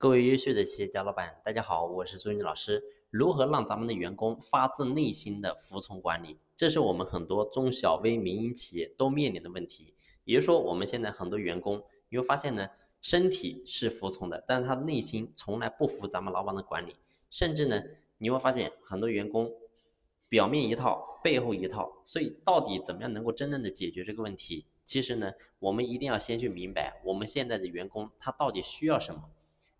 各位优秀的企业家老板，大家好，我是朱军老师。如何让咱们的员工发自内心的服从管理？这是我们很多中小微民营企业都面临的问题。也就是说，我们现在很多员工，你会发现呢，身体是服从的，但是他内心从来不服咱们老板的管理。甚至呢，你会发现很多员工表面一套，背后一套。所以，到底怎么样能够真正的解决这个问题？其实呢，我们一定要先去明白，我们现在的员工他到底需要什么。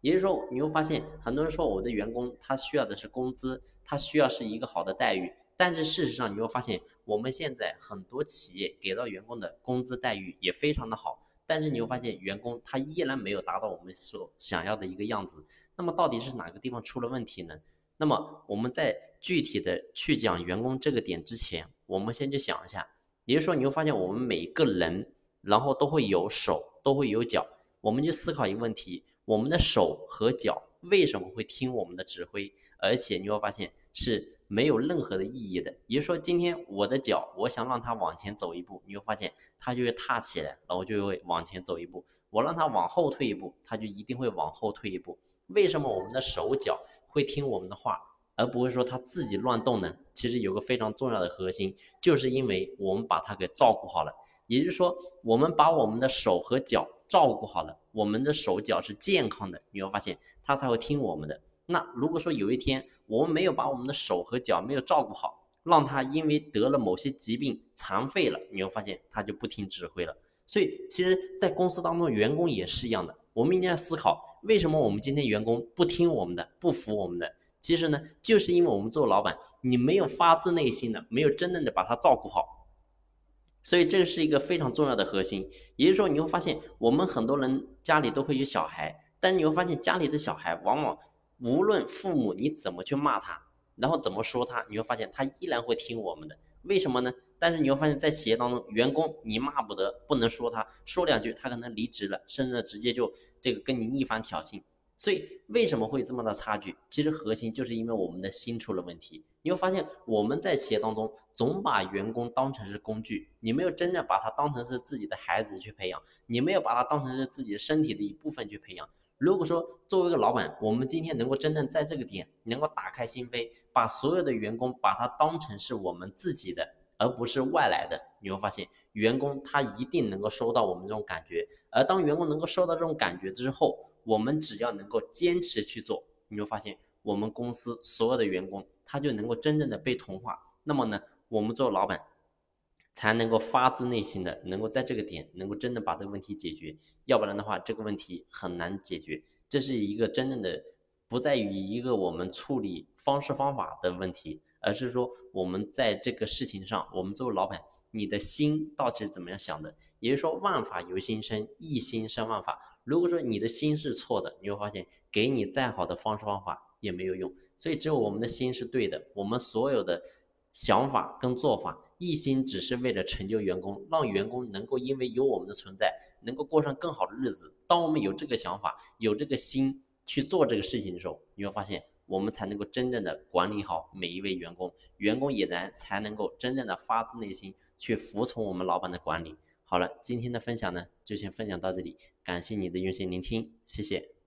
也就是说，你会发现很多人说我的员工他需要的是工资，他需要是一个好的待遇。但是事实上，你会发现我们现在很多企业给到员工的工资待遇也非常的好，但是你会发现员工他依然没有达到我们所想要的一个样子。那么到底是哪个地方出了问题呢？那么我们在具体的去讲员工这个点之前，我们先去想一下。也就是说，你会发现我们每一个人，然后都会有手，都会有脚，我们就思考一个问题。我们的手和脚为什么会听我们的指挥？而且你会发现是没有任何的意义的。也就是说，今天我的脚，我想让它往前走一步，你会发现它就会踏起来，然后就会往前走一步。我让它往后退一步，它就一定会往后退一步。为什么我们的手脚会听我们的话，而不会说它自己乱动呢？其实有个非常重要的核心，就是因为我们把它给照顾好了。也就是说，我们把我们的手和脚照顾好了，我们的手脚是健康的，你会发现它才会听我们的。那如果说有一天我们没有把我们的手和脚没有照顾好，让它因为得了某些疾病残废了，你会发现它就不听指挥了。所以，其实，在公司当中，员工也是一样的。我们一定要思考，为什么我们今天员工不听我们的，不服我们的？其实呢，就是因为我们做老板，你没有发自内心的，没有真正的把他照顾好。所以这是一个非常重要的核心，也就是说你会发现，我们很多人家里都会有小孩，但你会发现家里的小孩往往无论父母你怎么去骂他，然后怎么说他，你会发现他依然会听我们的。为什么呢？但是你会发现在企业当中，员工你骂不得，不能说他，说两句他可能离职了，甚至直接就这个跟你逆反挑衅。所以为什么会这么大差距？其实核心就是因为我们的心出了问题。你会发现我们在企业当中总把员工当成是工具，你没有真正把他当成是自己的孩子去培养，你没有把他当成是自己身体的一部分去培养。如果说作为一个老板，我们今天能够真正在这个点能够打开心扉，把所有的员工把他当成是我们自己的，而不是外来的，你会发现员工他一定能够收到我们这种感觉。而当员工能够收到这种感觉之后，我们只要能够坚持去做，你会发现我们公司所有的员工他就能够真正的被同化。那么呢，我们做老板才能够发自内心的能够在这个点能够真的把这个问题解决。要不然的话，这个问题很难解决。这是一个真正的不在于一个我们处理方式方法的问题，而是说我们在这个事情上，我们作为老板，你的心到底是怎么样想的？也就是说，万法由心生，一心生万法。如果说你的心是错的，你会发现给你再好的方式方法也没有用。所以只有我们的心是对的，我们所有的想法跟做法一心只是为了成就员工，让员工能够因为有我们的存在，能够过上更好的日子。当我们有这个想法，有这个心去做这个事情的时候，你会发现我们才能够真正的管理好每一位员工，员工也能才能够真正的发自内心去服从我们老板的管理。好了，今天的分享呢，就先分享到这里。感谢你的用心聆听，谢谢。